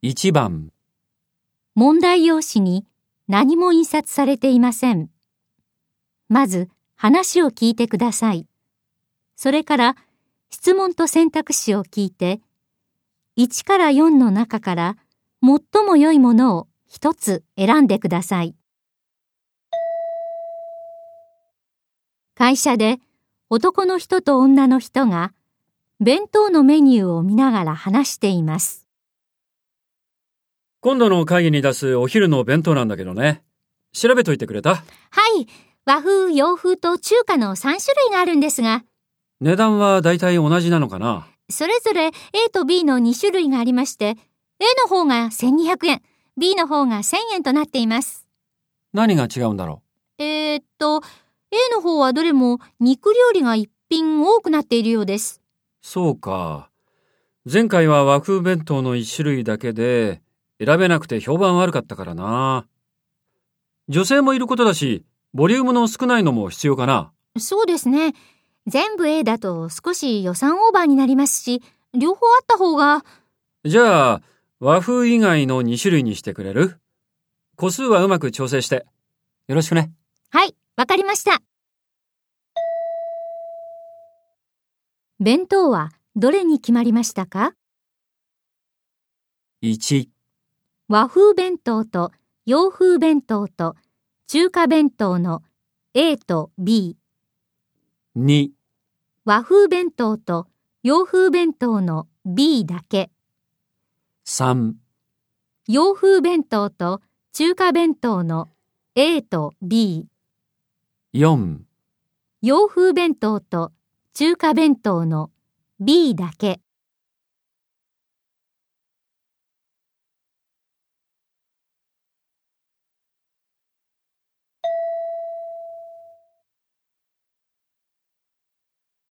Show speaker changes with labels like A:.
A: 1番、
B: 問題用紙に何も印刷されていません。まず話を聞いてください。それから質問と選択肢を聞いて、1から4の中から最も良いものを一つ選んでください。会社で男の人と女の人が弁当のメニューを見ながら話しています。
A: 今度の会議に出すお昼の弁当なんだけどね。調べといてくれた？
B: はい、和風、洋風と中華の3種類があるんですが、
A: 値段はだいたい同じなのかな？
B: それぞれ A と B の2種類がありまして、A の方が1200円、B の方が1000円となっています。
A: 何が違うんだろ
B: えー、っと、A の方はどれも肉料理が一品多くなっているようです。
A: うそうか。前回は和風弁当の1種類だけで、選べなくて評判悪かったからな。女性もいることだし、ボリュームの少ないのも必要かな。
B: そうですね。全部 A だと少し予算オーバーになりますし、両方あった方が、
A: じゃあ、和風以外の2種類にしてくれる？個数はうまく調整して。よろしくね。
B: はい、わかりました。弁当はどれに決まりましたか
A: ？1、
B: 和風弁当と洋風弁当と中華弁当の A と B、
A: 2、
B: 和風弁当と洋風弁当の B だけ、
A: 3、
B: 洋風弁当と中華弁当の A と B、
A: 4
B: 洋風弁当と中華弁当の B だけ。